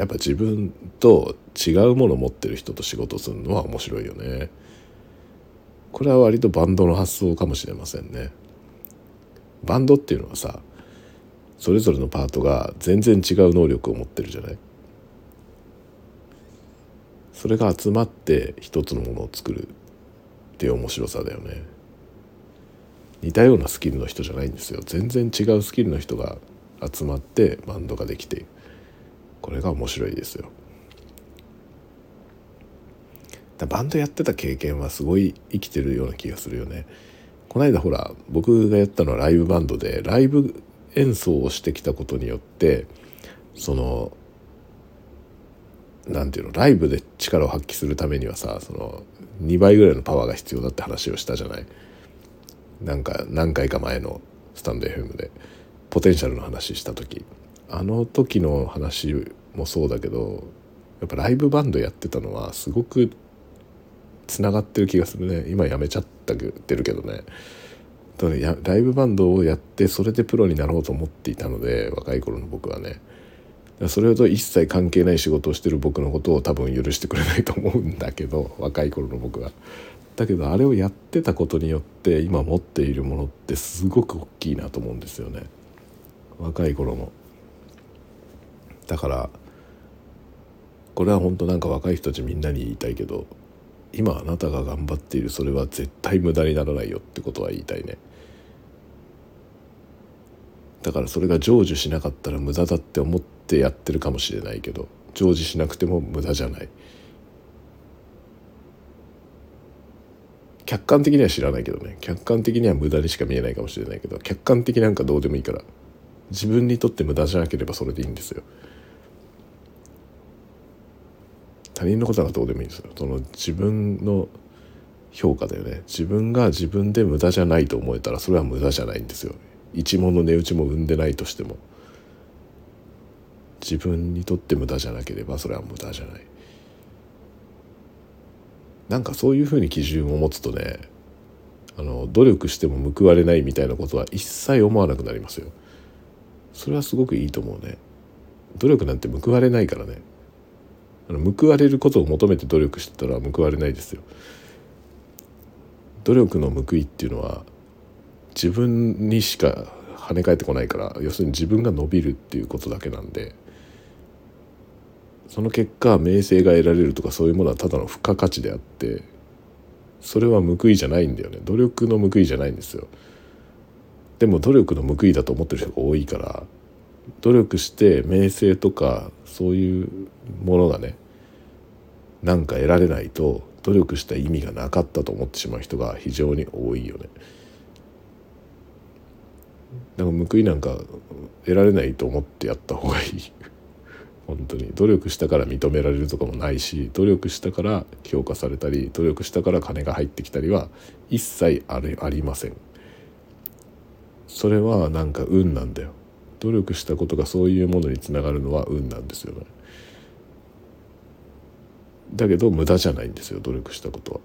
やっぱ自分と違うものを持ってる人と仕事するのは面白いよね。これは割とバンドの発想かもしれませんね。バンドっていうのはさそれぞれのパートが全然違う能力を持ってるじゃない。それが集まって一つのものを作るっていう面白さだよね。似たようなスキルの人じゃないんですよ。全然違うスキルの人が集まってバンドができてこれが面白いですよ。バンドやってた経験はすごい生きてるような気がするよね。この間ほら僕がやったのはライブバンドでライブ演奏をしてきたことによってそのなんていうのライブで力を発揮するためにはさその2倍ぐらいのパワーが必要だって話をしたじゃない。なんか何回か前のスタンド FM でポテンシャルの話した時。あの時の話もそうだけどやっぱライブバンドやってたのはすごくつながってる気がするね今やめちゃったてるけどねただライブバンドをやってそれでプロになろうと思っていたので若い頃の僕はねそれと一切関係ない仕事をしてる僕のことを多分許してくれないと思うんだけど若い頃の僕は。だけどあれをやってたことによって今持っているものってすごく大きいなと思うんですよね若い頃の。だからこれは本当なんか若い人たちみんなに言いたいけど今あなたが頑張っているそれは絶対無駄にならないよってことは言いたいね。だからそれが成就しなかったら無駄だって思ってやってるかもしれないけど成就しなくても無駄じゃない。客観的には知らないけどね。客観的には無駄にしか見えないかもしれないけど客観的なんかどうでもいいから自分にとって無駄じゃなければそれでいいんですよ。他人のことはどうでもいいんですよ。その自分の評価だよね。自分が自分で無駄じゃないと思えたらそれは無駄じゃないんですよ。一問の値打ちも生んでないとしても。自分にとって無駄じゃなければそれは無駄じゃない。なんかそういうふうに基準を持つとねあの努力しても報われないみたいなことは一切思わなくなりますよ。それはすごくいいと思うね。努力なんて報われないからね。あの報われることを求めて努力してたら報われないですよ。努力の報いっていうのは自分にしか跳ね返ってこないから要するに自分が伸びるっていうことだけなんでその結果名声が得られるとかそういうものはただの付加価値であってそれは報いじゃないんだよね。努力の報いじゃないんですよ。でも努力の報いだと思ってる人が多いから努力して名声とかそういうものがねなんか得られないと努力した意味がなかったと思ってしまう人が非常に多いよね。だか報いなんか得られないと思ってやった方がいい。本当に。努力したから認められるとかもないし努力したから評価されたり努力したから金が入ってきたりは一切ありありません。それはなんか運なんだよ。努力したことがそういうものにつながるのは運なんですよね。だけど無駄じゃないんですよ。努力したこと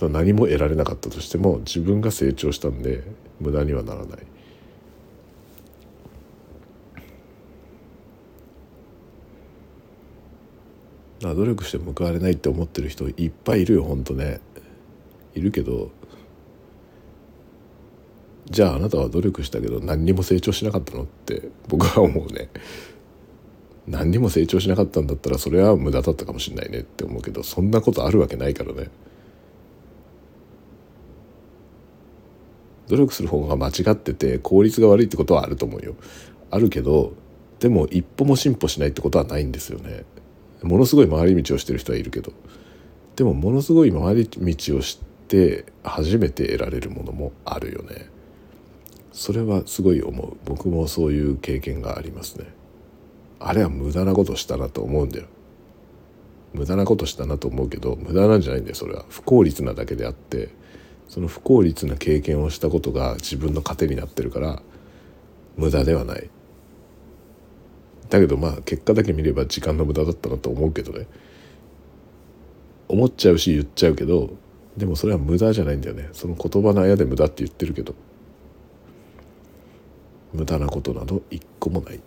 は。何も得られなかったとしても自分が成長したんで無駄にはならない。努力して報われないって思ってる人いっぱいいるよほんとね。いるけどじゃああなたは努力したけど何にも成長しなかったのって僕は思うね。何にも成長しなかったんだったらそれは無駄だったかもしれないねって思うけどそんなことあるわけないからね。努力する方が間違ってて効率が悪いってことはあると思うよ。あるけどでも一歩も進歩しないってことはないんですよね。ものすごい回り道をしてる人はいるけど。でもものすごい回り道をして初めて得られるものもあるよね。それはすごい思う。僕もそういう経験がありますね。あれは無駄なことしたなと思うんだよ。無駄なことしたなと思うけど無駄なんじゃないんだよそれは。不効率なだけであってその不効率な経験をしたことが自分の糧になってるから無駄ではない。だけどまあ結果だけ見れば時間の無駄だったなと思うけどね。思っちゃうし言っちゃうけどでもそれは無駄じゃないんだよね。その言葉のあやで無駄って言ってるけど。無駄なことなど一個もない。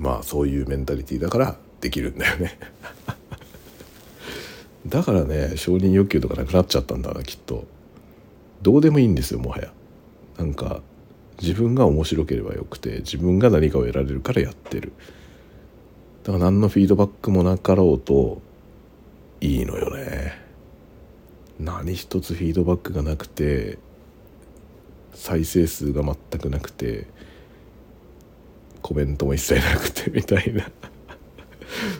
まあそういうメンタリティーだからできるんだよね。だからね承認欲求とかなくなっちゃったんだなきっと。どうでもいいんですよもはや。なんか自分が面白ければよくて自分が何かを得られるからやってる。だから何のフィードバックもなかろうといいのよね。何一つフィードバックがなくて再生数が全くなくてコメントも一切なくてみたいな。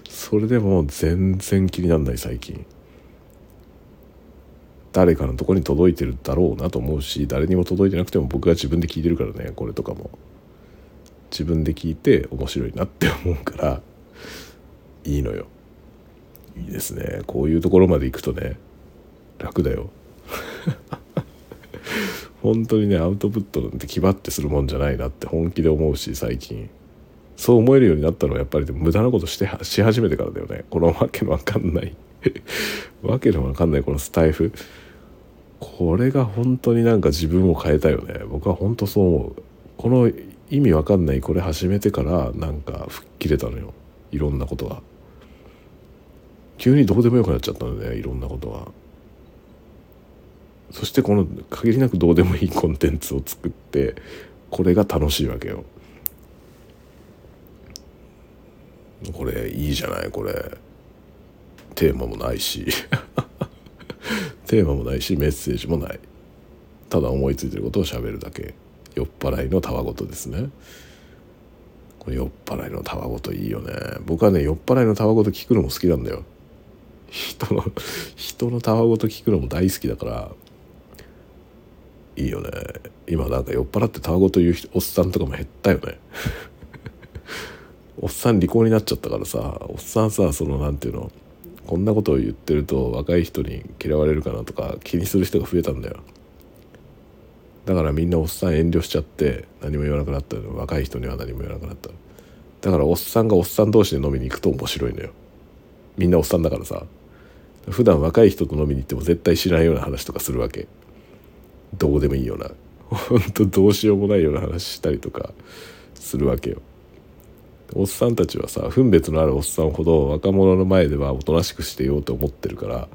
それでも全然気にならない最近。誰かのとこに届いてるだろうなと思うし誰にも届いてなくても僕が自分で聞いてるからねこれとかも。自分で聞いて面白いなって思うからいいのよ。いいですね。こういうところまで行くとね楽だよ。本当にねアウトプットなんて気張ってするもんじゃないなって本気で思うし最近。そう思えるようになったのはやっぱり無駄なことしてし始めてからだよね。このわけのわかんない。わけのわかんないこのスタイフ。これが本当になんか自分を変えたよね。僕は本当そう思う。この意味わかんないこれ始めてからなんか吹っ切れたのよ。いろんなことが。急にどうでもよくなっちゃったのねいろんなことが。そしてこの限りなくどうでもいいコンテンツを作ってこれが楽しいわけよ。これいいじゃないこれ。テーマもないし。テーマもないしメッセージもない。ただ思いついてることをしゃべるだけ。酔っ払いのたわごとですね。これ酔っ払いのたわごといいよね。僕はね酔っ払いのたわごと聞くのも好きなんだよ。人の人のたわごと聞くのも大好きだからいいよね。今なんか酔っ払ってたわごと言うおっさんとかも減ったよね。おっさん離婚になっちゃったからさおっさんさその何て言うのこんなことを言ってると若い人に嫌われるかなとか気にする人が増えたんだよ。だからみんなおっさん遠慮しちゃって何も言わなくなった若い人には何も言わなくなっただからおっさんがおっさん同士で飲みに行くと面白いのよ。みんなおっさんだからさ。普段若い人と飲みに行っても絶対知らないような話とかするわけ。どうでもいいような本当どうしようもないような話したりとかするわけよ。おっさんたちはさ分別のあるおっさんほど若者の前ではおとなしくしてようと思ってるから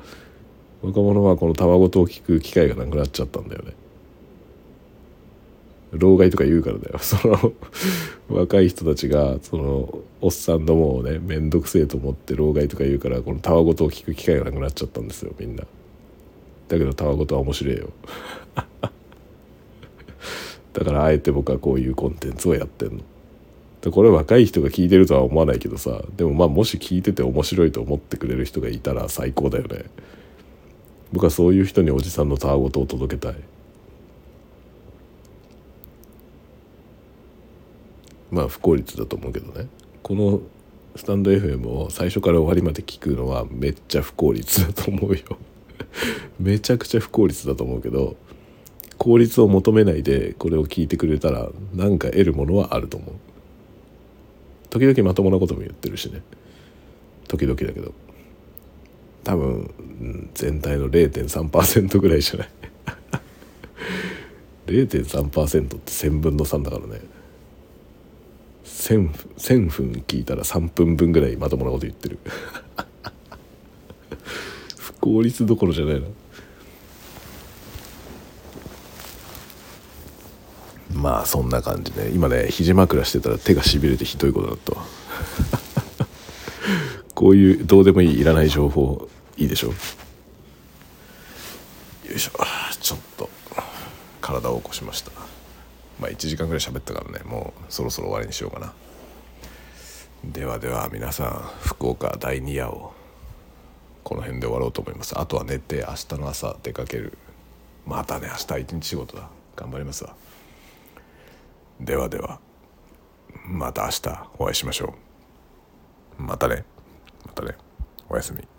若者はこのたわごとを聞く機会がなくなっちゃったんだよね。老害とか言うからだよ。その若い人たちがそのおっさんどもをね面倒くせえと思って老害とか言うからこのたわごとを聞く機会がなくなっちゃったんですよみんな。だけどたわごとは面白いよ。だからあえて僕はこういうコンテンツをやってんの。でこれ若い人が聞いてるとは思わないけどさでもまあもし聞いてて面白いと思ってくれる人がいたら最高だよね。僕はそういう人におじさんのたわごとを届けたい。まあ不効率だと思うけどね。このスタンド FM を最初から終わりまで聞くのはめっちゃ不効率だと思うよ。めちゃくちゃ不効率だと思うけど効率を求めないでこれを聞いてくれたら何か得るものはあると思う。時々まともなことも言ってるしね。時々だけど。多分全体の0.3%ぐらいじゃない？0.3%って1000分の3だからね。1000, 1000分聞いたら3分分ぐらいまともなこと言ってる。効率どころじゃないなまあそんな感じで今ね肘枕してたら手がしびれてひどいことだった こういうどうでもいいいらない情報いいでしょ。よいしょ。ちょっと体を起こしました。まあ1時間ぐらい喋ったからね。もうそろそろ終わりにしようかな。ではでは皆さん福岡第2夜をこの辺で終わろうと思います。あとは寝て明日の朝出かける。またね明日一日仕事だ。頑張りますわ。ではではまた明日お会いしましょう。またね。またね。おやすみ。